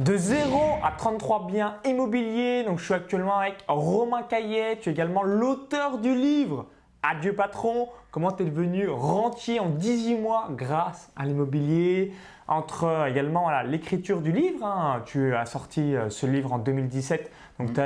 De 0 à 33 biens immobiliers, donc je suis actuellement avec Romain Caillet, tu es également l'auteur du livre. Adieu patron, comment tu es devenu rentier en 18 mois grâce à l'immobilier, entre euh, également l'écriture du livre, hein. tu as sorti euh, ce livre en 2017, donc tu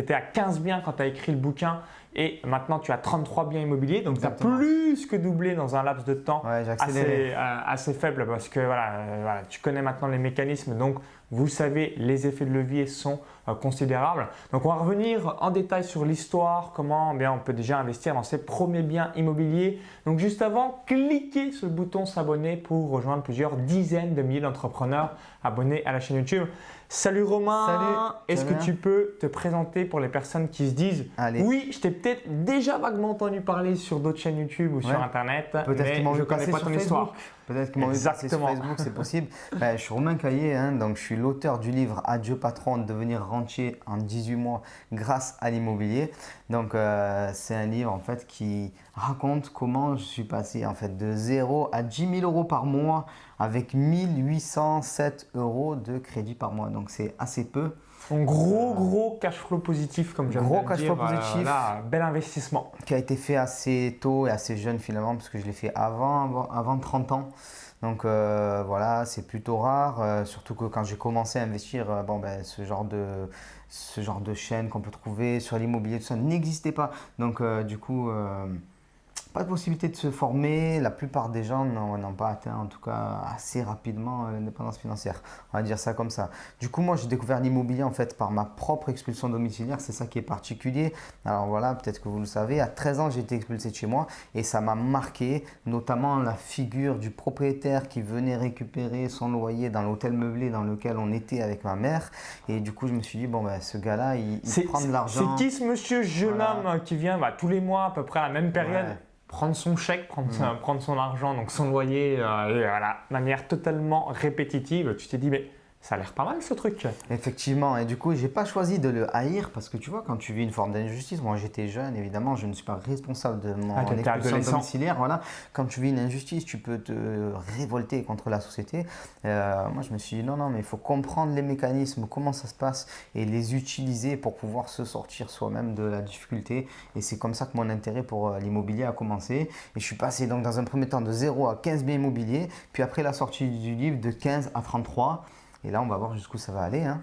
étais à 15 biens quand tu as écrit le bouquin. Et maintenant tu as 33 biens immobiliers, donc tu as plus que doublé dans un laps de temps assez, euh, assez, faible parce que voilà, tu connais maintenant les mécanismes, donc vous savez, les effets de levier sont euh, considérables. Donc, on va revenir en détail sur l'histoire, comment eh bien, on peut déjà investir dans ses premiers biens immobiliers. Donc, juste avant, cliquez sur le bouton s'abonner pour rejoindre plusieurs dizaines de milliers d'entrepreneurs abonnés à la chaîne YouTube. Salut Romain. Salut. Est-ce que tu peux te présenter pour les personnes qui se disent Oui, je t'ai peut-être déjà vaguement entendu parler sur d'autres chaînes YouTube ou sur Internet, mais je ne connais pas ton histoire. Peut-être qu'ils m'ont vu sur Facebook, c'est possible. Ben, je suis Romain Caillé, hein, donc je suis l'auteur du livre Adieu patron, devenir rentier en 18 mois grâce à l'immobilier. Donc euh, c'est un livre en fait qui raconte comment je suis passé en fait de 0 à 10 000 euros par mois avec 1807 euros de crédit par mois. Donc c'est assez peu. Un gros, gros cash flow positif, comme j'aime Gros cash flow euh, positif. bel investissement. Qui a été fait assez tôt et assez jeune finalement, parce que je l'ai fait avant, avant 30 ans. Donc euh, voilà, c'est plutôt rare, euh, surtout que quand j'ai commencé à investir, bon, ben, ce, genre de, ce genre de chaîne qu'on peut trouver sur l'immobilier, tout ça n'existait pas. Donc du coup, pas de possibilité de se former. La plupart des gens n'ont pas atteint, en tout cas assez rapidement, euh, l'indépendance financière. On va dire ça comme ça. Du coup, moi, j'ai découvert l'immobilier en fait par ma propre expulsion domiciliaire. C'est ça qui est particulier. Alors voilà, peut-être que vous le savez, à 13 ans, j'ai été expulsé de chez moi et ça m'a marqué, notamment la figure du propriétaire qui venait récupérer son loyer dans l'hôtel meublé dans lequel on était avec ma mère. Et du coup, je me suis dit, bon, ben, ce gars-là, il, prend de l'argent. C'est qui ce monsieur jeune homme qui vient bah, tous les mois à peu près à la même période? Prendre son chèque, prendre, mm. prendre son argent, donc son loyer, euh, et voilà, de manière totalement répétitive, tu t'es dit, mais ça a l'air pas mal ce truc. Effectivement, et du coup, j'ai pas choisi de le haïr parce que tu vois, quand tu vis une forme d'injustice, moi j'étais jeune, évidemment, je ne suis pas responsable de mon ah, expulsion domiciliaire. Voilà, quand tu vis une injustice, tu peux te révolter contre la société. Euh, moi, je me suis dit non, non, mais il faut comprendre les mécanismes, comment ça se passe et les utiliser pour pouvoir se sortir soi-même de la difficulté. Et c'est comme ça que mon intérêt pour euh, l'immobilier a commencé. Et je suis passé donc dans un premier temps de 0 à 15 biens immobiliers, puis après la sortie du livre de 15 à 33. Et là, on va voir jusqu'où ça va aller. Hein.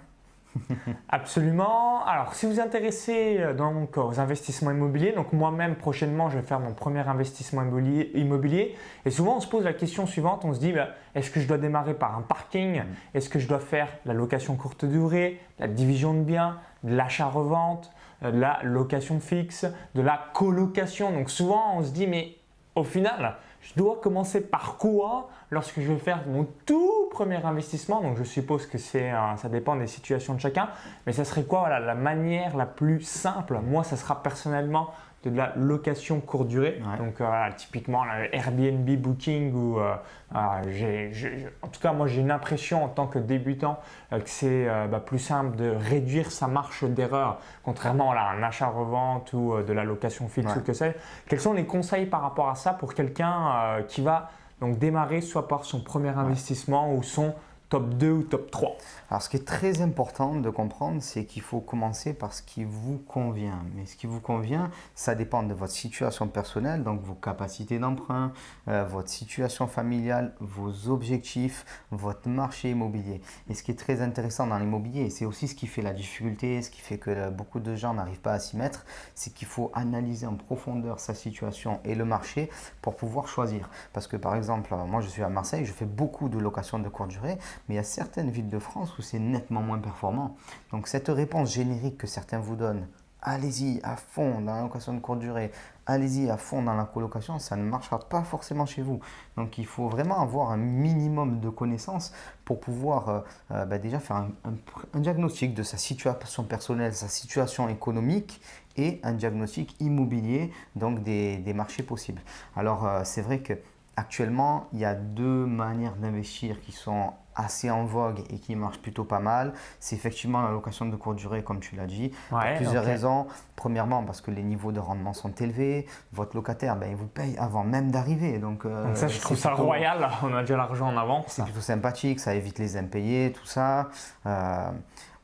Absolument. Alors, si vous êtes intéressé euh, donc, aux investissements immobiliers, donc moi-même prochainement, je vais faire mon premier investissement immobilier. Et souvent, on se pose la question suivante on se dit bah, est-ce que je dois démarrer par un parking? Mm. Est-ce que je dois faire la location courte durée, la division de biens, de l'achat-revente, euh, de la location fixe, de la colocation? Donc, souvent, on se dit mais au final, je dois commencer par quoi lorsque je vais faire mon tout premier investissement Donc je suppose que c'est, ça dépend des situations de chacun, mais ça serait quoi la manière la plus simple? Moi, ça sera personnellement de la location courte durée. Donc euh, typiquement Airbnb Booking ou euh, en tout cas moi j'ai une impression en tant que débutant euh, que c'est bah, plus simple de réduire sa marche d'erreur contrairement à un achat-revente ou de la location fixe ou que c'est. Quels sont les conseils par rapport à ça pour quelqu'un qui va donc démarrer soit par son premier investissement ou son top 2 ou top 3 Alors ce qui est très important de comprendre, c'est qu'il faut commencer par ce qui vous convient. Mais ce qui vous convient, ça dépend de votre situation personnelle, donc vos capacités d'emprunt, euh, votre situation familiale, vos objectifs, votre marché immobilier. Et ce qui est très intéressant dans l'immobilier, c'est aussi ce qui fait la difficulté, ce qui fait que beaucoup de gens n'arrivent pas à s'y mettre, c'est qu'il faut analyser en profondeur sa situation et le marché pour pouvoir choisir. Parce que par exemple, moi je suis à Marseille, je fais beaucoup de locations de courte durée, mais il y a certaines villes de France où c'est nettement moins performant. Donc cette réponse générique que certains vous donnent, allez-y à fond dans la location de courte durée, allez-y à fond dans la colocation, ça ne marchera pas forcément chez vous. Donc il faut vraiment avoir un minimum de connaissances pour pouvoir euh, euh, bah, déjà faire un, diagnostic de sa situation personnelle, sa situation économique et un diagnostic immobilier, donc des, marchés possibles. Alors euh, c'est vrai que actuellement il y a deux manières d'investir qui sont assez en vogue et qui marche plutôt pas mal, c'est effectivement la location de courte durée, comme tu l'as dit. pour plusieurs raisons. Premièrement, parce que les niveaux de rendement sont élevés. Votre locataire, ben, il vous paye avant même d'arriver. Donc, euh, ça, je trouve ça royal. On a déjà l'argent en avance. C'est plutôt sympathique. Ça évite les impayés, tout ça. Euh,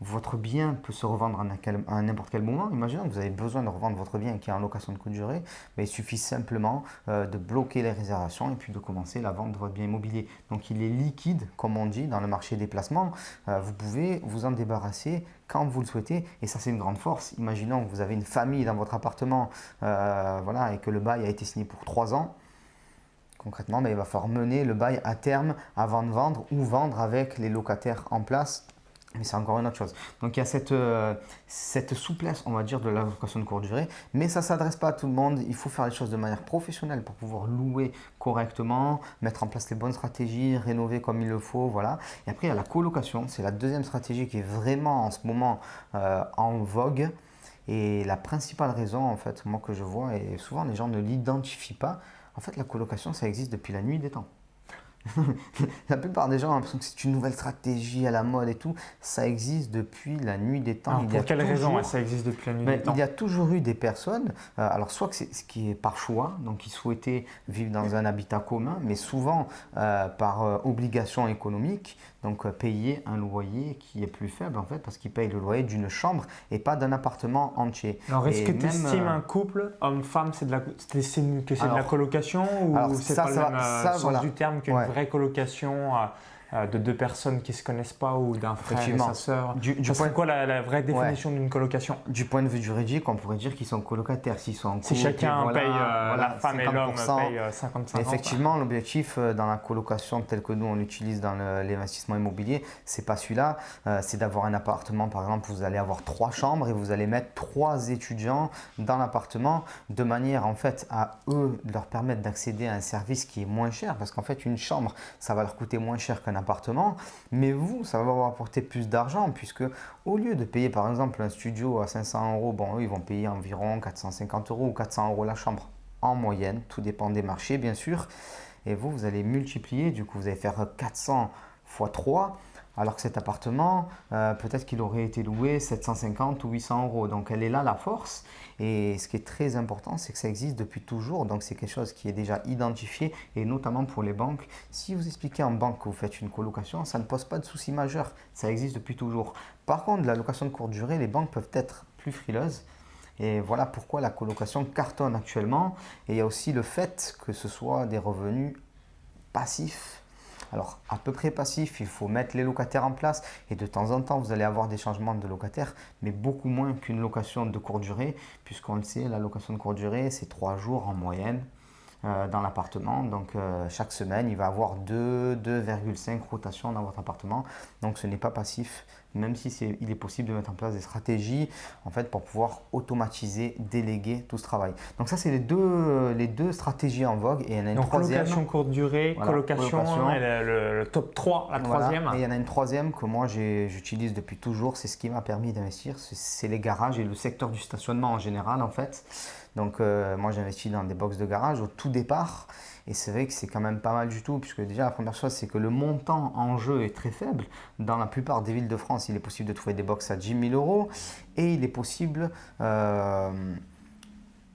votre bien peut se revendre à n'importe quel moment. Imaginons que vous avez besoin de revendre votre bien qui est en location de courte durée, mais il suffit simplement euh, de bloquer les réservations et puis de commencer la vente de votre bien immobilier. Donc il est liquide, comme on dit, dans le marché des placements. Euh, vous pouvez vous en débarrasser quand vous le souhaitez et ça c'est une grande force. Imaginons que vous avez une famille dans votre appartement euh, voilà, et que le bail a été signé pour trois ans concrètement, mais il va falloir mener le bail à terme avant de vendre ou vendre avec les locataires en place mais c'est encore une autre chose. Donc il y a cette, euh, souplesse, on va dire, de la location de courte durée, mais ça ne s'adresse pas à tout le monde. Il faut faire les choses de manière professionnelle pour pouvoir louer correctement, mettre en place les bonnes stratégies, rénover comme il le faut, voilà. Et après il y a la colocation, c'est la deuxième stratégie qui est vraiment en ce moment euh, en vogue. Et la principale raison, en fait, moi que je vois, et souvent les gens ne l'identifient pas, en fait la colocation, ça existe depuis la nuit des temps. la plupart des gens ont l'impression que c'est une nouvelle stratégie à la mode et tout. Ça existe depuis la nuit des temps. Alors, pour quelle raison ça existe depuis la nuit des temps Il y a toujours eu des personnes, euh, alors soit que c'est ce qui est par choix, donc ils souhaitaient vivre dans un habitat commun, mais souvent euh, par euh, obligation économique, donc payer un loyer qui est plus faible en fait, parce qu'ils payent le loyer d'une chambre et pas d'un appartement entier. Alors est-ce que tu estimes un couple, homme-femme, c'est de la, que c'est de la colocation ou c'est pas le même sens du terme qu'une vraie colocation euh, euh, de deux personnes qui ne se connaissent pas ou d'un frère et sa sœur. Du, du point... quoi la, vraie définition d'une colocation? Du point de vue juridique, on pourrait dire qu'ils sont colocataires. S'ils sont en si chacun paye, euh, la femme et l'homme payent 55 Effectivement, l'objectif dans la colocation tel que nous on l'utilise dans l'investissement immobilier, c'est pas celui-là. c'est d'avoir un appartement, par exemple, vous allez avoir trois chambres et vous allez mettre trois étudiants dans l'appartement de manière en fait à eux de leur permettre d'accéder à un service qui est moins cher. Parce qu'en fait une chambre ça va leur coûter moins cher qu'un appartement, mais vous, ça va vous apporter plus d'argent puisque au lieu de payer par exemple un studio à 500 euros, bon, ils vont payer environ 450 euros ou 400 euros la chambre en moyenne, tout dépend des marchés bien sûr, et vous, vous allez multiplier, du coup, vous allez faire 400 fois 3 alors que cet appartement, euh, peut-être qu'il aurait été loué 750 ou 800 euros. Donc elle est là la force. Et ce qui est très important, c'est que ça existe depuis toujours. Donc c'est quelque chose qui est déjà identifié, et notamment pour les banques. Si vous expliquez en banque que vous faites une colocation, ça ne pose pas de souci majeur. Ça existe depuis toujours. Par contre, la location de courte durée, les banques peuvent être plus frileuses. Et voilà pourquoi la colocation cartonne actuellement. Et il y a aussi le fait que ce soit des revenus passifs alors, à peu près passif, il faut mettre les locataires en place et de temps en temps, vous allez avoir des changements de locataires, mais beaucoup moins qu'une location de courte durée, puisqu'on le sait, la location de courte durée, c'est trois jours en moyenne. Euh, dans l'appartement. Donc euh, chaque semaine, il va avoir 2,5 rotations dans votre appartement. Donc ce n'est pas passif, même si c'est, il est possible de mettre en place des stratégies en fait, pour pouvoir automatiser, déléguer tout ce travail. Donc ça, c'est les deux, les deux stratégies en vogue. Et il y en a une troisième. Colocation courte durée, colocation, et le, top 3, la troisième. Et il y en a une troisième que moi j'utilise depuis toujours. C'est ce qui m'a permis d'investir. C'est les garages et le secteur du stationnement en général en fait. Donc euh, moi j'investis dans des box de garage au tout départ et c'est vrai que c'est quand même pas mal du tout puisque déjà la première chose c'est que le montant en jeu est très faible. Dans la plupart des villes de France il est possible de trouver des box à 10 000 euros et il est possible euh,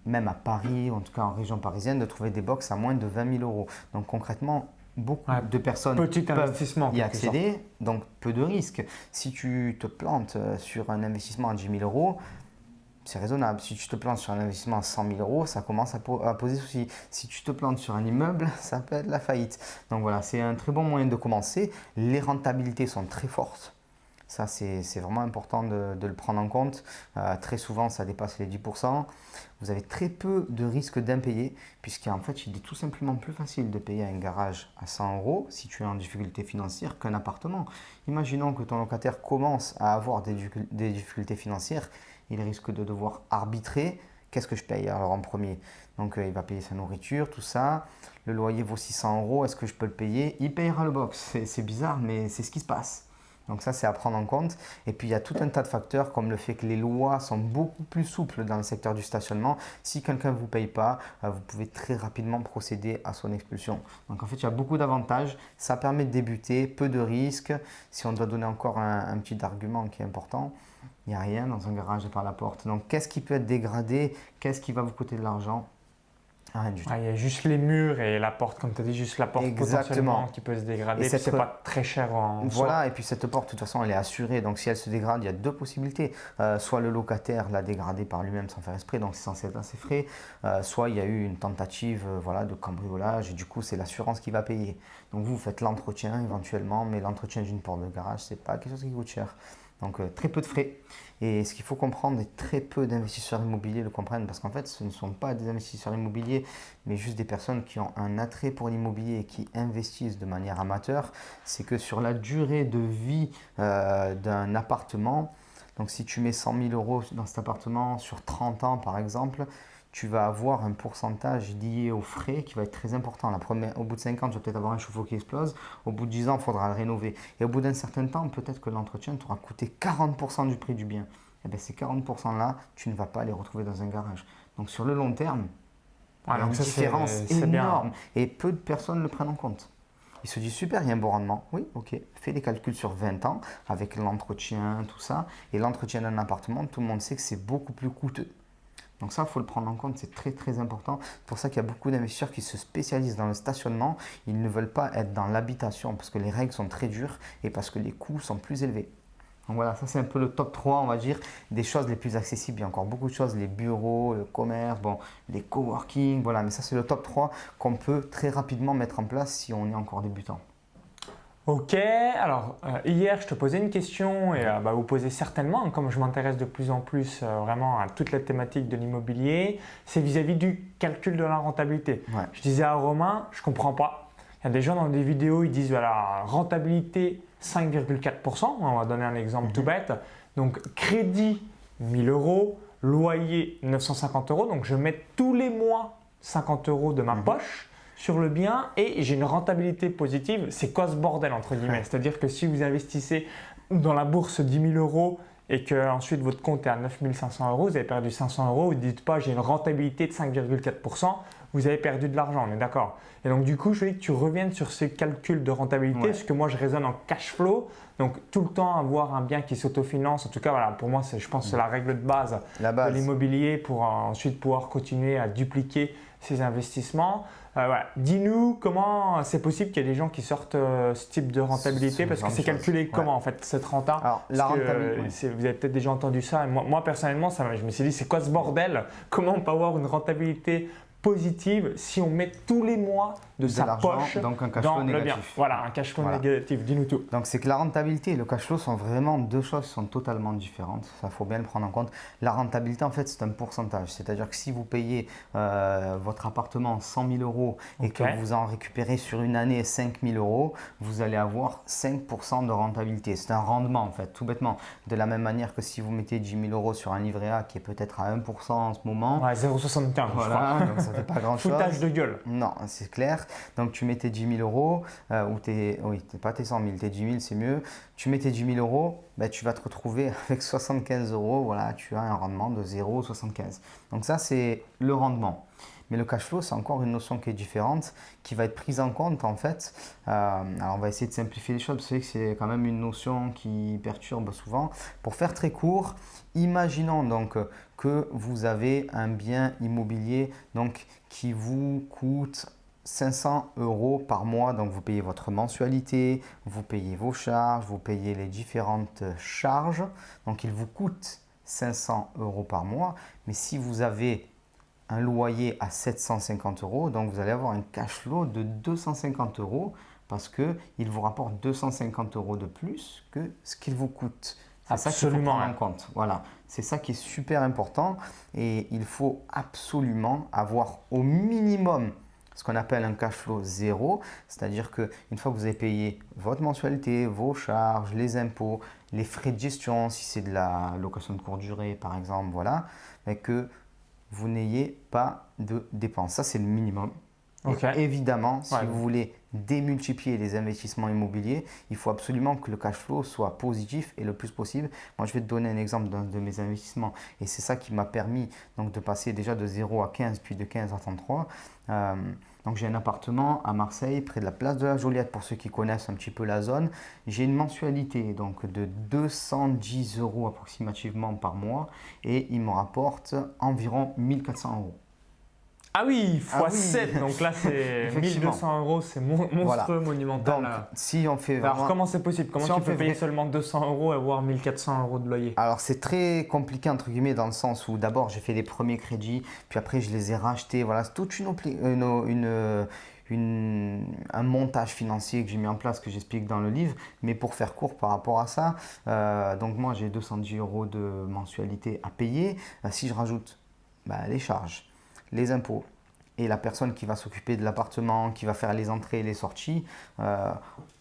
même à Paris, en tout cas en région parisienne, de trouver des box à moins de 20 000 euros. Donc concrètement, beaucoup de personnes peuvent y accéder, donc peu de risques. Si tu te plantes euh, sur un investissement à 10 000 euros, c'est raisonnable. Si tu te plantes sur un investissement à 100 000 euros, ça commence à, poser souci. Si tu te plantes sur un immeuble, ça peut être la faillite. Donc voilà, c'est un très bon moyen de commencer. Les rentabilités sont très fortes. Ça, c'est vraiment important de, le prendre en compte. Euh, très souvent, ça dépasse les 10%. Vous avez très peu de risques d'impayés, puisqu'en fait, il est tout simplement plus facile de payer un garage à 100 euros si tu es en difficulté financière qu'un appartement. Imaginons que ton locataire commence à avoir des difficultés financières il risque de devoir arbitrer. Qu'est-ce que je paye alors en premier? Donc euh, il va payer sa nourriture, tout ça. Le loyer vaut 600 euros, est-ce que je peux le payer? Il payera le box. C'est bizarre, mais c'est ce qui se passe. Donc ça, c'est à prendre en compte. Et puis, il y a tout un tas de facteurs comme le fait que les lois sont beaucoup plus souples dans le secteur du stationnement. Si quelqu'un ne vous paye pas, euh, vous pouvez très rapidement procéder à son expulsion. Donc en fait, il y a beaucoup d'avantages. Ça permet de débuter, peu de risques. Si on doit donner encore un, un petit argument qui est important, il n'y a rien dans un garage par la porte. Donc qu'est-ce qui peut être dégradé? Qu'est-ce qui va vous coûter de l'argent? Il y a juste les murs et la porte, comme tu as dit, juste la porte potentiellement qui peut se dégrader. Et c'est pas très cher en Voilà, et puis cette porte, de toute façon, elle est assurée. Donc si elle se dégrade, il y a deux possibilités. Euh, soit le locataire l'a dégradée par lui-même sans faire esprit, donc c'est censé être assez frais. Euh, soit il y a eu une tentative euh, voilà, de cambriolage et du coup, c'est l'assurance qui va payer. Donc vous, vous faites l'entretien éventuellement, mais l'entretien d'une porte de garage, c'est pas quelque chose qui coûte cher. Donc très peu de frais. Et ce qu'il faut comprendre, et très peu d'investisseurs immobiliers le comprennent, parce qu'en fait, ce ne sont pas des investisseurs immobiliers, mais juste des personnes qui ont un attrait pour l'immobilier et qui investissent de manière amateur, c'est que sur la durée de vie euh, d'un appartement, donc si tu mets 100 000 euros dans cet appartement sur 30 ans par exemple, tu vas avoir un pourcentage lié aux frais qui va être très important. La première, au bout de 5 ans, tu vas peut-être avoir un chauffe-eau qui explose. Au bout de 10 ans, il faudra le rénover. Et au bout d'un certain temps, peut-être que l'entretien t'aura coûté 40% du prix du bien. Et eh bien ces 40%-là, tu ne vas pas les retrouver dans un garage. Donc sur le long terme, il y a une différence énorme. Et peu de personnes le prennent en compte. Ils se disent super, il y a un bon rendement. Oui, ok. Fais les calculs sur 20 ans avec l'entretien, tout ça. Et l'entretien d'un appartement, tout le monde sait que c'est beaucoup plus coûteux. Donc ça, il faut le prendre en compte, c'est très très important. C'est pour ça qu'il y a beaucoup d'investisseurs qui se spécialisent dans le stationnement. Ils ne veulent pas être dans l'habitation parce que les règles sont très dures et parce que les coûts sont plus élevés. Donc voilà, ça c'est un peu le top 3, on va dire, des choses les plus accessibles. Il y a encore beaucoup de choses, les bureaux, le commerce, bon, les coworking, voilà, mais ça c'est le top 3 qu'on peut très rapidement mettre en place si on est encore débutant. Ok, alors euh, hier je te posais une question et euh, bah, vous posez certainement, hein, comme je m'intéresse de plus en plus euh, vraiment à toute la thématique de l'immobilier, c'est vis-à-vis du calcul de la rentabilité. Je disais à Romain, je comprends pas. Il y a des gens dans des vidéos, ils disent voilà, rentabilité 5,4%, on va donner un exemple tout mhm. bête. Donc crédit 1000 euros, loyer 950 euros, donc je mets tous les mois 50 euros de ma mhm. poche sur le bien et j'ai une rentabilité positive, c'est quoi ce bordel entre guillemets. C'est-à-dire que si vous investissez dans la bourse 10 000 euros et que ensuite votre compte est à 9 500 euros, vous avez perdu 500 euros, vous ne dites pas j'ai une rentabilité de 5,4%, vous avez perdu de l'argent, on est d'accord. Et donc du coup, je veux que tu reviennes sur ces calculs de rentabilité, parce que moi je raisonne en cash flow, donc tout le temps avoir un bien qui s'autofinance, en tout cas voilà, pour moi je pense que c'est la règle de base, de l'immobilier pour ensuite pouvoir continuer à dupliquer ses investissements. Euh, Dis-nous comment c'est possible qu'il y ait des gens qui sortent euh, ce type de rentabilité parce que c'est calculé comment en fait cette renta? Alors, la rentabilité, Vous avez peut-être déjà entendu ça. moi, moi personnellement, ça, je me suis dit c'est quoi ce bordel? Comment on peut avoir une rentabilité positive si on met tous les mois de, sa poche donc un cash flow négatif. Voilà, un cash flow négatif. Dis-nous tout. Donc c'est que la rentabilité et le cash flow sont vraiment deux choses qui sont totalement différentes. Ça faut bien le prendre en compte. La rentabilité en fait c'est un pourcentage. C'est-à-dire que si vous payez euh, votre appartement 100 000 euros et que vous en récupérez sur une année 5 000 euros, vous allez avoir 5% de rentabilité. C'est un rendement en fait, tout bêtement. De la même manière que si vous mettez 10 000 euros sur un livret A qui est peut-être à 1% en ce moment. Ouais, 0,75. Voilà, donc ça fait pas grand chose. Foutage de gueule. Non, c'est clair. Donc tu mets tes 10 000 euros, euh, ou tes, oui, pas tes 100 000, tes 10 000 c'est mieux. Tu mets tes 10 000 euros, ben, tu vas te retrouver avec 75 euros, voilà, tu as un rendement de 0,75. Donc ça c'est le rendement. Mais le cash flow, c'est encore une notion qui est différente, qui va être prise en compte en fait. Euh, alors on va essayer de simplifier les choses, parce que c'est quand même une notion qui perturbe souvent. Pour faire très court, imaginons donc que vous avez un bien immobilier donc, qui vous coûte 500 euros par mois, donc vous payez votre mensualité, vous payez vos charges, vous payez les différentes charges, donc il vous coûte 500 euros par mois. Mais si vous avez un loyer à 750 euros, donc vous allez avoir un cash flow de 250 euros parce qu'il vous rapporte 250 euros de plus que ce qu'il vous coûte. C'est ça qu'il faut prendre en compte. Voilà, c'est ça qui est super important et il faut absolument avoir au minimum ce qu'on appelle un cash flow zéro, c'est-à-dire qu'une fois que vous avez payé votre mensualité, vos charges, les impôts, les frais de gestion, si c'est de la location de courte durée par exemple, voilà, mais que vous n'ayez pas de dépenses. Ça, c'est le minimum. Évidemment, si vous voulez démultiplier les investissements immobiliers, il faut absolument que le cash flow soit positif et le plus possible. Moi, je vais te donner un exemple d'un de mes investissements et c'est ça qui m'a permis donc, de passer déjà de 0 à 15 puis de 15 à 33. Euh, donc j'ai un appartement à Marseille, près de la place de la Joliette, pour ceux qui connaissent un petit peu la zone. J'ai une mensualité donc de 210 euros approximativement par mois et il me rapporte environ 1400 euros. Ah oui, x7, ah donc là c'est 1200 euros, c'est monstrueux, monumental. Donc, si on fait Alors comment c'est possible? Comment tu peux payer seulement 200 euros et avoir 1400 euros de loyer? Alors c'est très compliqué entre guillemets dans le sens où d'abord j'ai fait les premiers crédits, puis après je les ai rachetés. Voilà, c'est toute une, une, une, un montage financier que j'ai mis en place que j'explique dans le livre. Mais pour faire court par rapport à ça, euh, donc moi j'ai 210 euros de mensualité à payer. Euh, si je rajoute bah, les charges les impôts et la personne qui va s'occuper de l'appartement, qui va faire les entrées et les sorties, euh,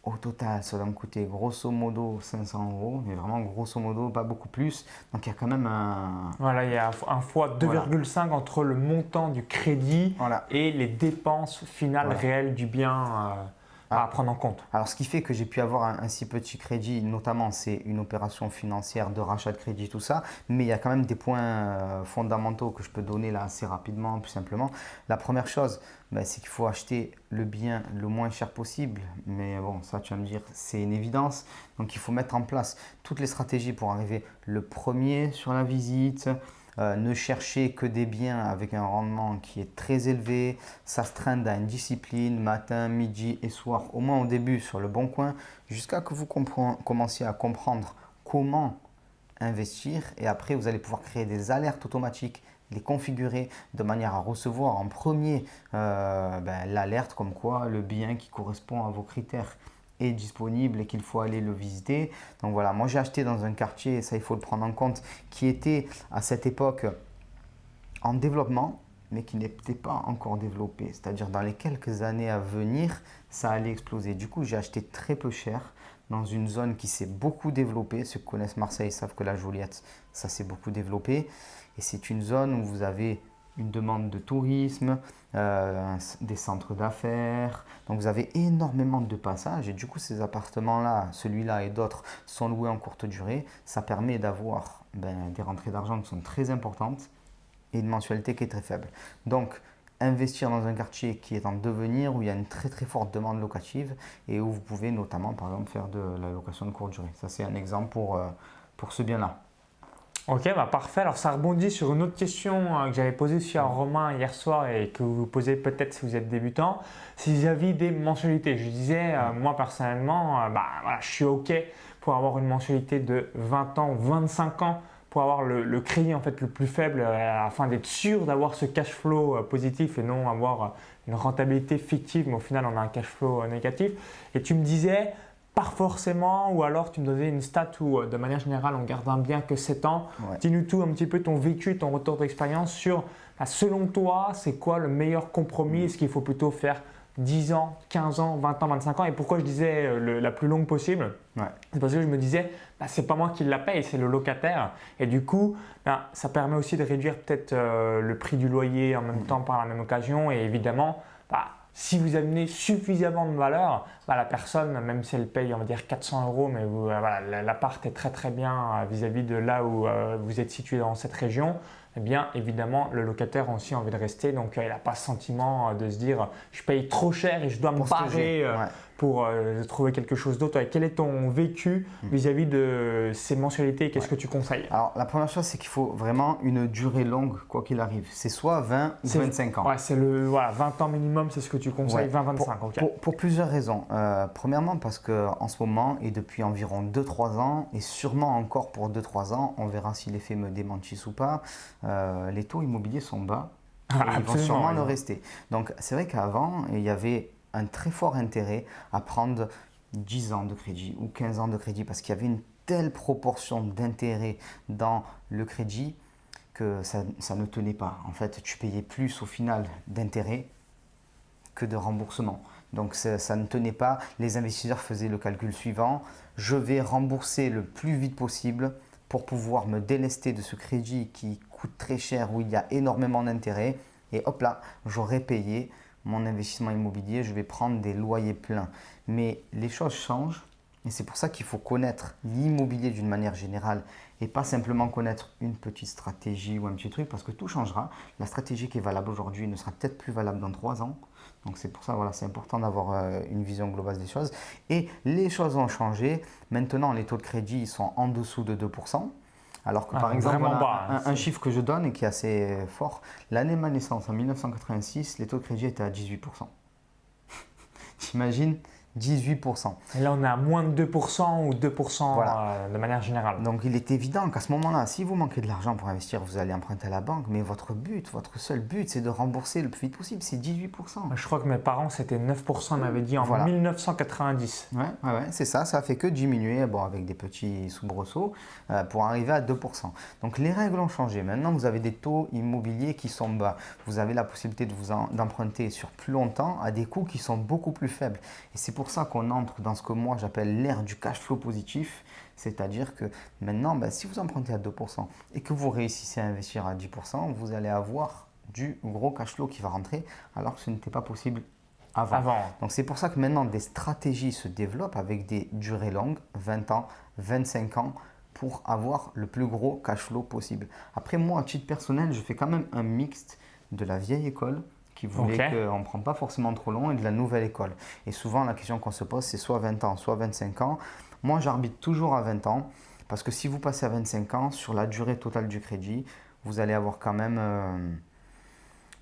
au total, ça va me coûter grosso modo 500 euros, mais vraiment grosso modo, pas beaucoup plus. Donc il y a quand même un. Voilà, il y a un fois 2,5 entre le montant du crédit et les dépenses finales réelles du bien. Euh, à ah. prendre en compte. Alors, ce qui fait que j'ai pu avoir un, si petit crédit, notamment, c'est une opération financière de rachat de crédit, tout ça. Mais il y a quand même des points euh, fondamentaux que je peux donner là assez rapidement, plus simplement. La première chose, ben, c'est qu'il faut acheter le bien le moins cher possible. Mais bon, ça, tu vas me dire, c'est une évidence. Donc, il faut mettre en place toutes les stratégies pour arriver le premier sur la visite. Euh, ne cherchez que des biens avec un rendement qui est très élevé, s'astreindre à une discipline matin, midi et soir, au moins au début sur le bon coin, jusqu'à que vous commenciez à comprendre comment investir. Et après vous allez pouvoir créer des alertes automatiques les configurer de manière à recevoir en premier euh, ben, l'alerte comme quoi le bien qui correspond à vos critères est disponible et qu'il faut aller le visiter. Donc voilà, moi j'ai acheté dans un quartier, ça il faut le prendre en compte, qui était à cette époque en développement, mais qui n'était pas encore développé. C'est-à-dire dans les quelques années à venir, ça allait exploser. Du coup, j'ai acheté très peu cher dans une zone qui s'est beaucoup développée. Ceux qui connaissent Marseille savent que la Joliette, ça s'est beaucoup développé. Et c'est une zone où vous avez une demande de tourisme, euh, des centres d'affaires. Donc vous avez énormément de passages et du coup ces appartements-là, celui-là et d'autres sont loués en courte durée. Ça permet d'avoir ben, des rentrées d'argent qui sont très importantes et une mensualité qui est très faible. Donc investir dans un quartier qui est en devenir, où il y a une très très forte demande locative et où vous pouvez notamment par exemple faire de la location de courte durée. Ça c'est un exemple pour, euh, pour ce bien-là. Ok, bah parfait. Alors ça rebondit sur une autre question euh, que j'avais posée aussi à Romain hier soir et que vous vous posez peut-être si vous êtes débutant. Si vis-à-vis des mensualités, je disais, euh, moi personnellement, euh, bah, voilà, je suis ok pour avoir une mensualité de 20 ans, 25 ans pour avoir le, crédit en fait le plus faible afin d'être sûr d'avoir ce cash flow positif et non avoir une rentabilité fictive mais au final on a un cash flow négatif. Et tu me disais, pas forcément, ou alors tu me donnais une stat où, euh, de manière générale, on garde un bien que 7 ans. Dis-nous tout un petit peu ton vécu, ton retour d'expérience sur, bah, selon toi, c'est quoi le meilleur compromis? Est-ce qu'il faut plutôt faire 10 ans, 15 ans, 20 ans, 25 ans? Et pourquoi je disais euh, la plus longue possible? C'est parce que je me disais, bah, c'est pas moi qui la paye, c'est le locataire. Et du coup, bah, ça permet aussi de réduire peut-être euh, le prix du loyer en même mm. temps par la même occasion. Et évidemment, si vous amenez suffisamment de valeur, bah, la personne, même si elle paye, on va dire 400 euros, mais euh, l'appart est très très bien euh, vis-à-vis de là où euh, vous êtes situé dans cette région, eh bien évidemment le locataire a aussi envie de rester, donc il n'a pas ce sentiment de se dire je paye trop cher et je dois me barrer pour euh, trouver quelque chose d'autre Quel est ton vécu hmm. vis-à-vis de ces mensualités? Qu'est-ce que tu conseilles? Alors, la première chose, c'est qu'il faut vraiment une durée longue, quoi qu'il arrive. C'est soit 20 ou 25 ans. Ouais, c'est le voilà, 20 ans minimum, c'est ce que tu conseilles, 20-25. Pour, plusieurs raisons. Euh, premièrement, parce qu'en ce moment, et depuis environ 2-3 ans, et sûrement encore pour 2-3 ans, on verra si l'effet me démentisse ou pas, euh, les taux immobiliers sont bas. Ah, et ils vont sûrement le rester. Donc, c'est vrai qu'avant, il y avait un très fort intérêt à prendre 10 ans de crédit ou 15 ans de crédit parce qu'il y avait une telle proportion d'intérêt dans le crédit que ça, ne tenait pas. En fait, tu payais plus au final d'intérêt que de remboursement. Donc ça, ça, ne tenait pas. Les investisseurs faisaient le calcul suivant. Je vais rembourser le plus vite possible pour pouvoir me délester de ce crédit qui coûte très cher, où il y a énormément d'intérêt. Et hop là, j'aurais payé mon investissement immobilier, je vais prendre des loyers pleins. Mais les choses changent et c'est pour ça qu'il faut connaître l'immobilier d'une manière générale et pas simplement connaître une petite stratégie ou un petit truc parce que tout changera. La stratégie qui est valable aujourd'hui ne sera peut-être plus valable dans trois ans. Donc c'est pour ça, voilà, c'est important d'avoir euh, une vision globale des choses. Et les choses ont changé. Maintenant, les taux de crédit sont en dessous de 2%. Alors que Ah, par exemple, bas, hein, un, un chiffre que je donne et qui est assez fort, l'année de ma naissance, en 1986, les taux de crédit étaient à 18%. T'imagines 18%. Et là, on est à moins de 2% ou 2% Voilà. euh, de manière générale. Donc il est évident qu'à ce moment-là, si vous manquez de l'argent pour investir, vous allez emprunter à la banque, mais votre but, votre seul but, c'est de rembourser le plus vite possible, c'est 18%. Je crois que mes parents, c'était 9%, ils m'avaient dit en Voilà. 1990. Ouais, ouais, ouais, c'est ça, ça fait que diminuer, bon, avec des petits soubresauts, euh, pour arriver à 2%. Donc les règles ont changé. Maintenant, vous avez des taux immobiliers qui sont bas. Vous avez la possibilité de d'emprunter sur plus longtemps à des coûts qui sont beaucoup plus faibles. Et c'est pour ça qu'on entre dans ce que moi j'appelle l'ère du cash flow positif. C'est-à-dire que maintenant, ben, si vous empruntez à 2% et que vous réussissez à investir à 10%, vous allez avoir du gros cash flow qui va rentrer alors que ce n'était pas possible avant. Avant. Donc c'est pour ça que maintenant des stratégies se développent avec des durées longues, 20 ans, 25 ans, pour avoir le plus gros cash flow possible. Après moi, à titre personnel, je fais quand même un mixte de la vieille école qui voulait Ok. qu'on ne prend pas forcément trop long et de la nouvelle école. Et souvent la question qu'on se pose c'est soit 20 ans, soit 25 ans. Moi j'arbitre toujours à 20 ans parce que si vous passez à 25 ans, sur la durée totale du crédit, vous allez avoir quand même... euh,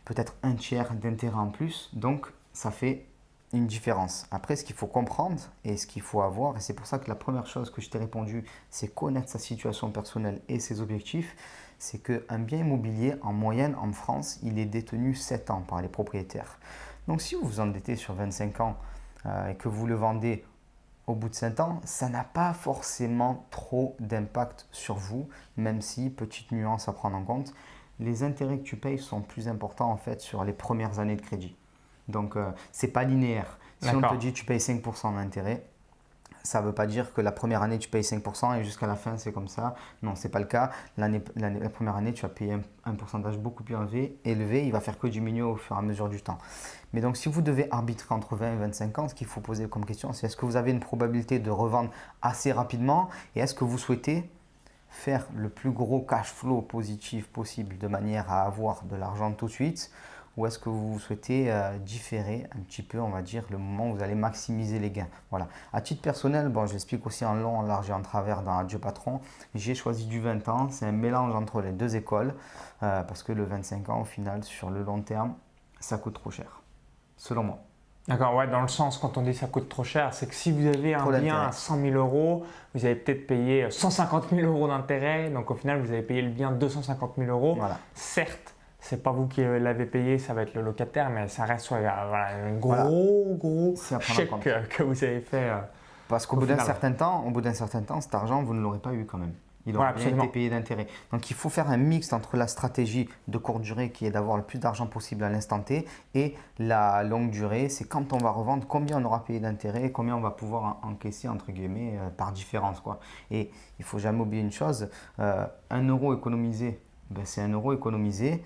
peut-être un tiers d'intérêt en plus. Donc, ça fait une différence. Après, ce qu'il faut comprendre et ce qu'il faut avoir, et c'est pour ça que la première chose que je t'ai répondu, c'est connaître sa situation personnelle et ses objectifs, c'est qu'un bien immobilier, en moyenne, en France, il est détenu 7 ans par les propriétaires. Donc, si vous vous endettez sur 25 ans euh, et que vous le vendez au bout de 5 ans, ça n'a pas forcément trop d'impact sur vous, même si, petite nuance à prendre en compte, les intérêts que tu payes sont plus importants en fait sur les premières années de crédit. Donc, euh, c'est pas linéaire. Si on te dit tu payes 5% d'intérêt, ça ne veut pas dire que la première année tu payes 5% et jusqu'à la fin c'est comme ça. Non, c'est pas le cas. La première année tu vas payer un, un pourcentage beaucoup plus élevé, élevé, il va faire que diminuer au fur et à mesure du temps. Mais donc si vous devez arbitrer entre 20 et 25 ans, ce qu'il faut poser comme question, c'est est-ce que vous avez une probabilité de revendre assez rapidement et est-ce que vous souhaitez faire le plus gros cash flow positif possible de manière à avoir de l'argent tout de suite? Ou est-ce que vous souhaitez euh, différer un petit peu, on va dire, le moment où vous allez maximiser les gains? Voilà. À titre personnel, bon, j'explique aussi en long, en large et en travers dans Adieu Patron. J'ai choisi du 20 ans. C'est un mélange entre les deux écoles euh, parce que le 25 ans, au final, sur le long terme, ça coûte trop cher, selon moi. D'accord, ouais, dans le sens, quand on dit ça coûte trop cher, c'est que si vous avez un bien à 100 000 euros, vous allez peut-être payer 150 000 euros d'intérêt, donc au final, vous allez payer le bien 250 000 euros. Voilà. Certes, c'est pas vous qui l'avez payé, ça va être le locataire, mais ça reste ouais, voilà, un gros, gros chèque compte. que, que vous avez fait. euh. Parce qu'au Au bout d'un certain temps, au bout d'un certain temps, cet argent, vous ne l'aurez pas eu quand même. Il aura Ouais, bien été payé d'intérêt. Donc il faut faire un mix entre la stratégie de courte durée qui est d'avoir le plus d'argent possible à l'instant T et la longue durée, c'est quand on va revendre, combien on aura payé d'intérêt, combien on va pouvoir en- encaisser entre guillemets euh, par différence. Quoi. Et il faut jamais oublier une chose, euh, un euro économisé, ben, c'est un euro économisé.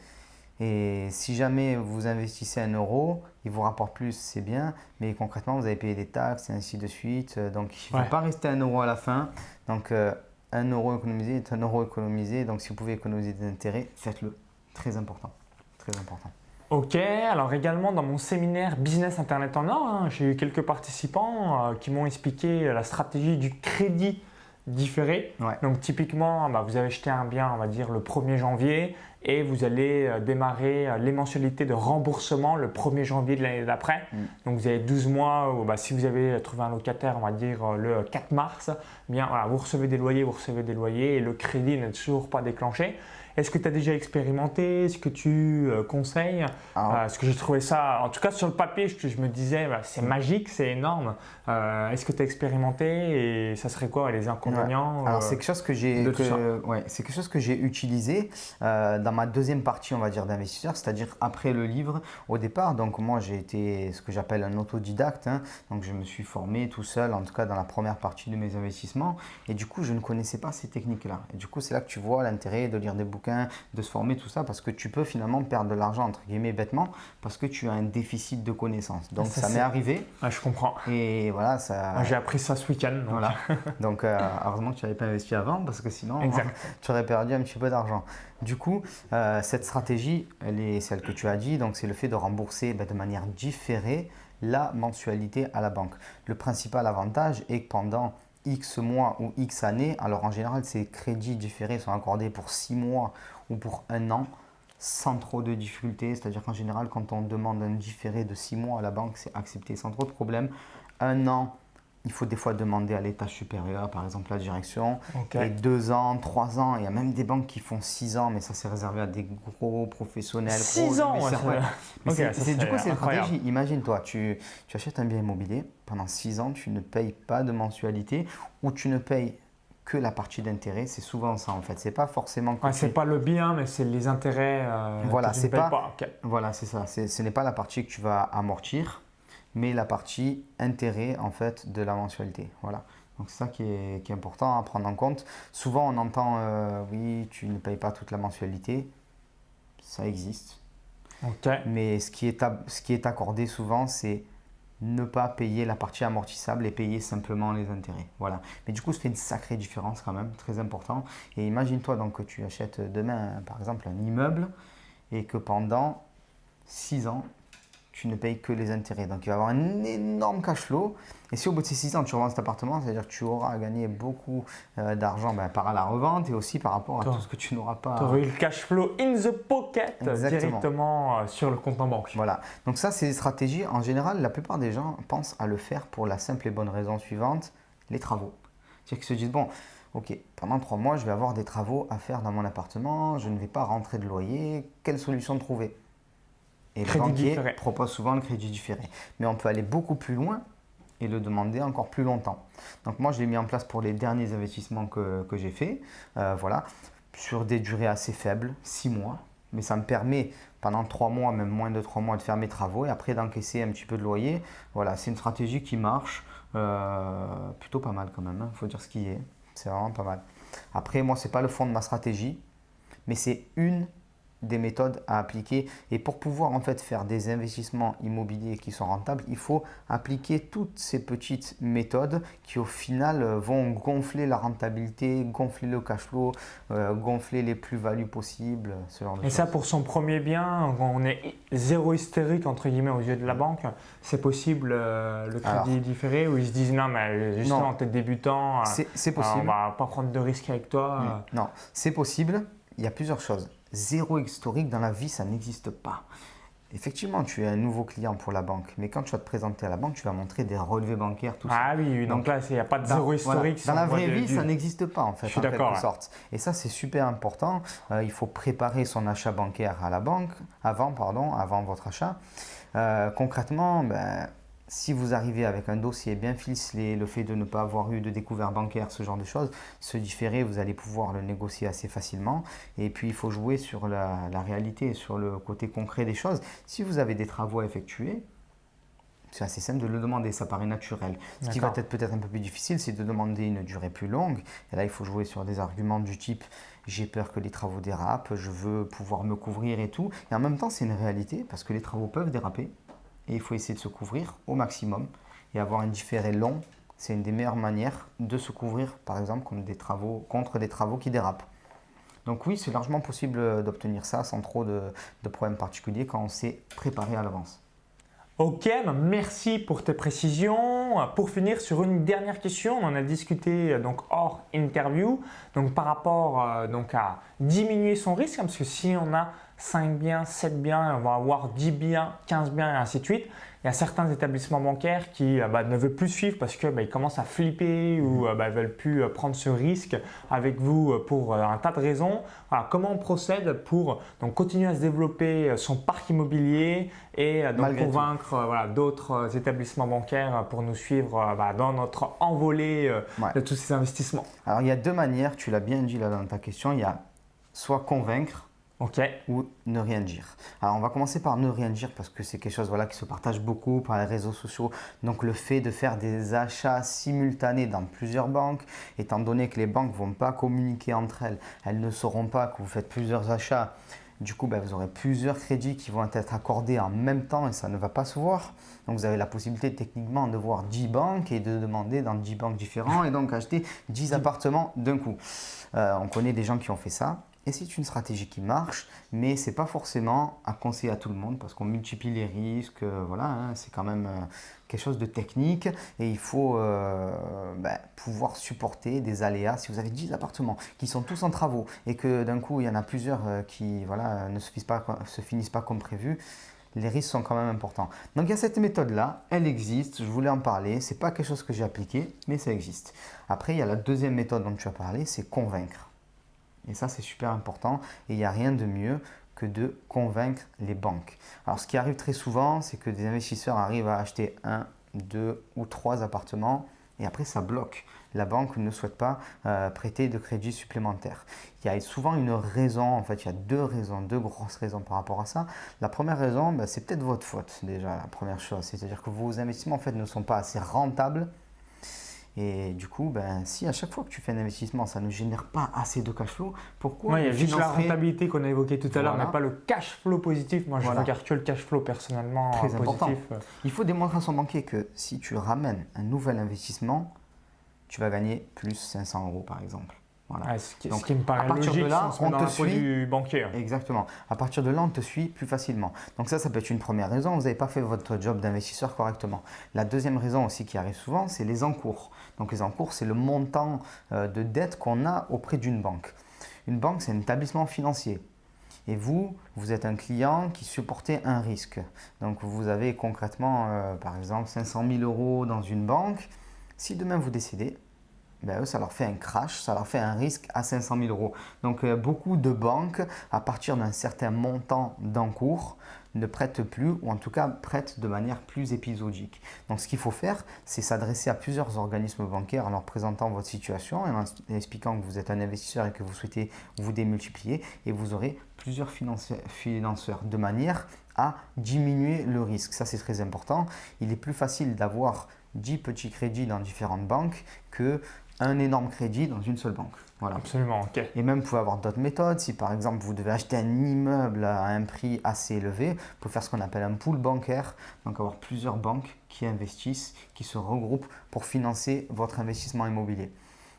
Et si jamais vous investissez un euro, il vous rapporte plus, c'est bien, mais concrètement, vous avez payé des taxes et ainsi de suite. Euh, Donc, il ne faut pas rester un euro à la fin. Donc, euh, un euro économisé est un euro économisé. Donc, si vous pouvez économiser des intérêts, faites-le. Très important. Très important. Ok, alors également dans mon séminaire Business Internet en or, hein, j'ai eu quelques participants euh, qui m'ont expliqué la stratégie du crédit différé. Ouais. Donc typiquement, bah, vous avez acheté un bien, on va dire le 1er janvier, et vous allez euh, démarrer euh, les mensualités de remboursement le 1er janvier de l'année d'après. Mm. Donc vous avez 12 mois, où, bah, si vous avez trouvé un locataire, on va dire euh, le 4 mars, eh bien voilà, vous recevez des loyers, vous recevez des loyers, et le crédit n'est toujours pas déclenché. Est-ce que tu as déjà expérimenté? Est-ce que tu euh, conseilles? Alors, euh, Parce que j'ai trouvé ça, en tout cas sur le papier, je, je me disais, bah, c'est magique, c'est énorme. Euh, Est-ce que tu as expérimenté? Et ça serait quoi les inconvénients Alors c'est quelque chose que j'ai que- ouais, c'est quelque chose que j'ai utilisé dans dans ma deuxième partie, on va dire, d'investisseur, c'est-à-dire après le livre au départ. Donc moi, j'ai été ce que j'appelle un autodidacte. Hein. donc je me suis formé tout seul, en tout cas dans la première partie de mes investissements. Et du coup, je ne connaissais pas ces techniques-là. Et du coup, c'est là que tu vois l'intérêt de lire des bouquins, de se former, tout ça, parce que tu peux finalement perdre de l'argent, entre guillemets, bêtement, parce que tu as un déficit de connaissances. Donc ça, m'est arrivé. Ah, je comprends. Et voilà, ça... J'ai appris ça ce week-end. Donc, voilà. donc euh, heureusement que tu n'avais pas investi avant, parce que sinon, tu aurais perdu un petit peu d'argent. Du coup, euh, cette stratégie, elle est celle que tu as dit, donc c'est le fait de rembourser bah, de manière différée la mensualité à la banque. Le principal avantage est que pendant X mois ou X années, alors en général ces crédits différés sont accordés pour 6 mois ou pour un an sans trop de difficultés, c'est-à-dire qu'en général quand on demande un différé de 6 mois à la banque, c'est accepté sans trop de problèmes. Un an, il faut des fois demander à l'état supérieur, par exemple la direction. Et deux ans, trois ans, il y a même des banques qui font six ans, mais ça c'est réservé à des gros professionnels. Six ans c'est, Du coup, c'est une stratégie. Imagine-toi, tu, tu achètes un bien immobilier, pendant six ans, tu ne payes pas de mensualité ou tu ne payes que la partie d'intérêt. C'est souvent ça en fait. C'est pas forcément. Ouais, c'est pas le bien, mais c'est les intérêts. Euh, voilà, c'est pas. Voilà, c'est ça. ce n'est pas la partie que tu vas amortir mais la partie intérêt en fait de la mensualité. Voilà. Donc c'est ça qui est, qui est, important à prendre en compte. Souvent on entend euh, oui tu ne payes pas toute la mensualité, ça existe. Mais ce qui est, ce qui est accordé souvent c'est ne pas payer la partie amortissable et payer simplement les intérêts. Voilà. Mais du coup, ça fait une sacrée différence quand même, très important. Et imagine-toi donc que tu achètes demain, par exemple, un immeuble et que pendant 6 ans, tu ne payes que les intérêts. Donc il va y avoir un énorme cash flow. Et si au bout de ces 6 ans, tu revends cet appartement, c'est-à-dire que tu auras gagné beaucoup euh, d'argent ben, par la revente et aussi par rapport à tout ce que tu n'auras pas. Tu auras eu le cash flow in the pocket directement euh, sur le compte en banque. Voilà. Donc ça, c'est des stratégies. En général, la plupart des gens pensent à le faire pour la simple et bonne raison suivante, les travaux. C'est-à-dire qu'ils se disent, bon, ok, pendant 3 mois, je vais avoir des travaux à faire dans mon appartement, je ne vais pas rentrer de loyer, quelle solution trouver? Et le banquier propose souvent le crédit différé. Mais on peut aller beaucoup plus loin et le demander encore plus longtemps. Donc moi, je l'ai mis en place pour les derniers investissements que, que j'ai faits. Euh, voilà, sur des durées assez faibles, 6 mois. Mais ça me permet pendant 3 mois, même moins de 3 mois, de faire mes travaux et après d'encaisser un petit peu de loyer. Voilà, c'est une stratégie qui marche euh, plutôt pas mal quand même. Il hein. faut dire ce qui est. C'est vraiment pas mal. Après, moi, ce n'est pas le fond de ma stratégie, mais c'est une des méthodes à appliquer. Et pour pouvoir en fait faire des investissements immobiliers qui sont rentables, il faut appliquer toutes ces petites méthodes qui au final euh, vont gonfler la rentabilité, gonfler le cash flow, euh, gonfler les plus-values possibles, ce genre de Et ça pour son premier bien, on est zéro hystérique entre guillemets aux yeux de la banque, c'est possible euh, le crédit différé où ils se disent non mais justement t'es débutant, c'est possible. on va pas prendre de risques avec toi. Non, c'est possible. Il y a plusieurs choses zéro historique dans la vie, ça n'existe pas. Effectivement, tu es un nouveau client pour la banque, mais quand tu vas te présenter à la banque, tu vas montrer des relevés bancaires, tout ça. Ah oui, donc, là, il n'y a pas de zéro historique. Dans la vraie vie, ça n'existe pas en fait, Je suis en quelque sorte. Et ça, c'est super important. Euh, il faut préparer son achat bancaire à la banque, avant, pardon, avant votre achat. Euh, concrètement, ben, si vous arrivez avec un dossier bien ficelé, le fait de ne pas avoir eu de découvert bancaire, ce genre de choses, ce différé, vous allez pouvoir le négocier assez facilement. Et puis, il faut jouer sur la, réalité, sur le côté concret des choses. Si vous avez des travaux à effectuer, c'est assez simple de le demander, ça paraît naturel. Ce qui va être peut-être un peu plus difficile, c'est de demander une durée plus longue. Et là, il faut jouer sur des arguments du type j'ai peur que les travaux dérapent, je veux pouvoir me couvrir et tout. Et en même temps, c'est une réalité parce que les travaux peuvent déraper et il faut essayer de se couvrir au maximum et avoir un différé long. C'est une des meilleures manières de se couvrir, par exemple, contre des travaux, contre des travaux qui dérapent. Donc oui, c'est largement possible d'obtenir ça sans trop de, problèmes particuliers quand on s'est préparé à l'avance. Ok, ben, merci pour tes précisions. Pour finir sur une dernière question, on en a discuté euh, donc hors interview, donc par rapport euh, donc à diminuer son risque, parce que si on a 5 biens, 7 biens, on va avoir 10 biens, 15 biens et ainsi de suite. Il y a certains établissements bancaires qui euh, bah, ne veulent plus suivre parce qu'ils bah, commencent à flipper ou ne mmh. bah, veulent plus euh, prendre ce risque avec vous euh, pour un tas de raisons. comment on procède pour donc, continuer à se développer son parc immobilier et donc, convaincre d'autres établissements bancaires pour nous suivre dans notre envolée de tous ces investissements Alors il y a deux manières, tu l'as bien dit là dans ta question, il y a soit convaincre Ok. ou ne rien dire. Alors on va commencer par ne rien dire parce que c'est quelque chose voilà, qui se partage beaucoup par les réseaux sociaux. Donc le fait de faire des achats simultanés dans plusieurs banques, étant donné que les banques ne vont pas communiquer entre elles, elles ne sauront pas que vous faites plusieurs achats. Du coup, ben, vous aurez plusieurs crédits qui vont être accordés en même temps et ça ne va pas se voir. Donc vous avez la possibilité techniquement de voir 10 banques et de demander dans 10 banques différents et donc acheter 10 appartements d'un coup. Euh, on connaît des gens qui ont fait ça. Et c'est une stratégie qui marche, mais ce n'est pas forcément à conseiller à tout le monde parce qu'on multiplie les risques. euh, voilà, hein, c'est quand même euh, quelque chose de technique et il faut euh, ben, pouvoir supporter des aléas. Si vous avez 10 appartements qui sont tous en travaux et que d'un coup il y en a plusieurs qui voilà, ne se finissent, pas, se finissent pas comme prévu, les risques sont quand même importants. Donc il y a cette méthode-là, elle existe, je voulais en parler, c'est pas quelque chose que j'ai appliqué, mais ça existe. Après, il y a la deuxième méthode dont tu as parlé, c'est convaincre. Et ça, c'est super important. Et il n'y a rien de mieux que de convaincre les banques. Alors, ce qui arrive très souvent, c'est que des investisseurs arrivent à acheter un, deux ou trois appartements et après, ça bloque. La banque ne souhaite pas euh, prêter de crédit supplémentaire. Il y a souvent une raison, en fait, il y a deux raisons, deux grosses raisons par rapport à ça. La première raison, ben, c'est peut-être votre faute déjà, la première chose. C'est-à-dire que vos investissements, en fait, ne sont pas assez rentables et du coup, ben, si à chaque fois que tu fais un investissement, ça ne génère pas assez de cash flow, pourquoi Ouais, il y a juste la rentabilité qu'on a évoquée tout à l'heure, Voilà. mais pas le cash flow positif. Moi, je Voilà. regarde que le cash flow personnellement Très euh, important. positif. Il faut démontrer à son banquier que si tu ramènes un nouvel investissement, tu vas gagner plus 500 euros par exemple. Voilà. Ouais, ce, qui, ce Donc, qui me paraît à partir de logique là, si on te suit. du banquier. Exactement. À partir de là, on te suit plus facilement. Donc ça, ça peut être une première raison. Vous n'avez pas fait votre job d'investisseur correctement. La deuxième raison aussi qui arrive souvent, c'est les encours. Donc les encours, c'est le montant euh, de dette qu'on a auprès d'une banque. Une banque, c'est un établissement financier. Et vous, vous êtes un client qui supportait un risque. Donc vous avez concrètement, euh, par exemple, 500 000 euros dans une banque. Si demain vous décédez, ben eux, ça leur fait un crash, ça leur fait un risque à 500 000 euros. Donc euh, beaucoup de banques, à partir d'un certain montant d'encours, ne prêtent plus, ou en tout cas prêtent de manière plus épisodique. Donc ce qu'il faut faire, c'est s'adresser à plusieurs organismes bancaires en leur présentant votre situation et en expliquant que vous êtes un investisseur et que vous souhaitez vous démultiplier, et vous aurez plusieurs financeurs de manière à diminuer le risque. Ça, c'est très important. Il est plus facile d'avoir 10 petits crédits dans différentes banques que un énorme crédit dans une seule banque. Voilà. Absolument, ok. Et même, vous pouvez avoir d'autres méthodes. Si par exemple, vous devez acheter un immeuble à un prix assez élevé, vous pouvez faire ce qu'on appelle un pool bancaire. Donc, avoir plusieurs banques qui investissent, qui se regroupent pour financer votre investissement immobilier.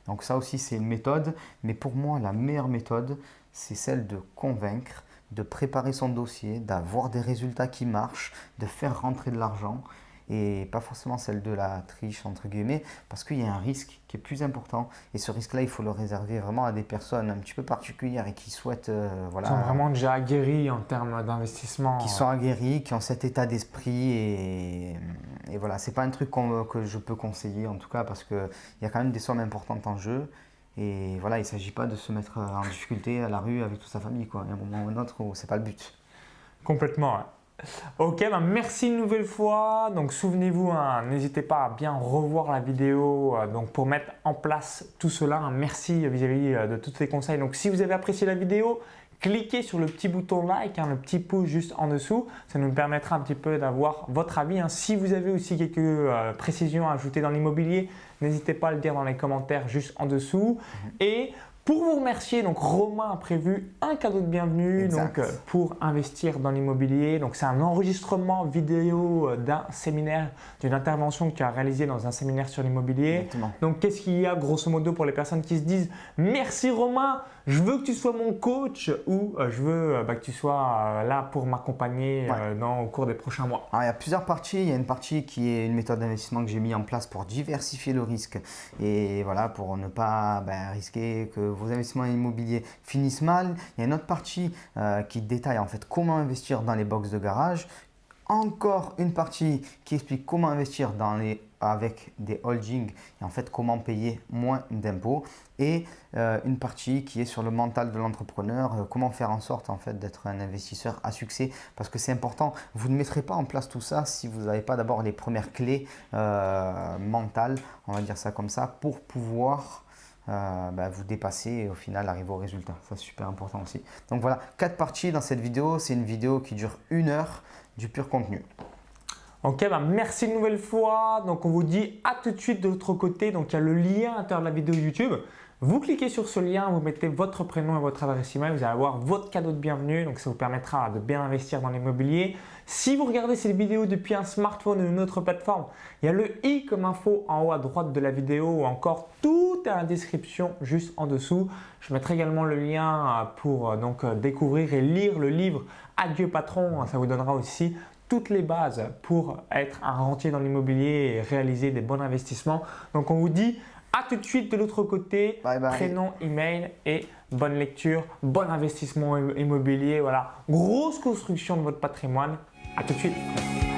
Donc, ça aussi, c'est une méthode. Mais pour moi, la meilleure méthode, c'est celle de convaincre, de préparer son dossier, d'avoir des résultats qui marchent, de faire rentrer de l'argent et pas forcément celle de la triche entre guillemets parce qu'il y a un risque qui est plus important et ce risque là il faut le réserver vraiment à des personnes un petit peu particulières et qui souhaitent euh, voilà sont vraiment déjà aguerris en termes d'investissement. qui sont aguerris qui ont cet état d'esprit et, et voilà c'est pas un truc que je peux conseiller en tout cas parce que il y a quand même des sommes importantes en jeu et voilà il s'agit pas de se mettre en difficulté à la rue avec toute sa famille quoi il y a un moment ou un autre où c'est pas le but Complètement. Ok, ben merci une nouvelle fois. Donc souvenez-vous, hein, n'hésitez pas à bien revoir la vidéo euh, donc pour mettre en place tout cela. hein. Merci vis-à-vis euh, de tous ces conseils. Donc si vous avez apprécié la vidéo, cliquez sur le petit bouton like, hein, le petit pouce juste en dessous. Ça nous permettra un petit peu d'avoir votre avis. hein. Si vous avez aussi quelques euh, précisions à ajouter dans l'immobilier, n'hésitez pas à le dire dans les commentaires juste en dessous. Et pour vous remercier, donc Romain a prévu un cadeau de bienvenue Exact. donc, euh, pour investir dans l'immobilier. Donc c'est un enregistrement vidéo euh, d'un séminaire, d'une intervention que tu as réalisée dans un séminaire sur l'immobilier. Donc qu'est-ce qu'il y a grosso modo pour les personnes qui se disent merci Romain, je veux que tu sois mon coach ou euh, je veux euh, bah, que tu sois euh, là pour m'accompagner dans- au cours des prochains mois. Alors, il y a plusieurs parties. Il y a une partie qui est une méthode d'investissement que j'ai mis en place pour diversifier le risque et voilà pour ne pas ben, risquer que vos investissements immobiliers finissent mal. Il y a une autre partie euh, qui détaille en fait comment investir dans les box de garage. Encore une partie qui explique comment investir dans les avec des holdings et en fait comment payer moins d'impôts et euh, une partie qui est sur le mental de l'entrepreneur, euh, comment faire en sorte en fait d'être un investisseur à succès parce que c'est important. Vous ne mettrez pas en place tout ça si vous n'avez pas d'abord les premières clés euh, mentales, on va dire ça comme ça, pour pouvoir bah, vous dépassez et au final arriver au résultat. Ça, c'est super important aussi. Donc voilà, quatre parties dans cette vidéo. C'est une vidéo qui dure une heure du pur contenu. Ok, bah merci une nouvelle fois. Donc on vous dit à tout de suite de l'autre côté. Donc il y a le lien à l'intérieur de la vidéo YouTube. Vous cliquez sur ce lien, vous mettez votre prénom et votre adresse email, vous allez avoir votre cadeau de bienvenue, donc ça vous permettra de bien investir dans l'immobilier. Si vous regardez cette vidéo depuis un smartphone ou une autre plateforme, il y a le i comme info en haut à droite de la vidéo ou encore tout à la description juste en dessous. Je mettrai également le lien pour euh, donc euh, découvrir et lire le livre Adieu patron, ça vous donnera aussi toutes les bases pour être un rentier dans l'immobilier et réaliser des bons investissements. Donc on vous dit à tout de suite de l'autre côté. Prénom, email et bonne lecture, bon investissement immobilier. Voilà, grosse construction de votre patrimoine. À tout de suite.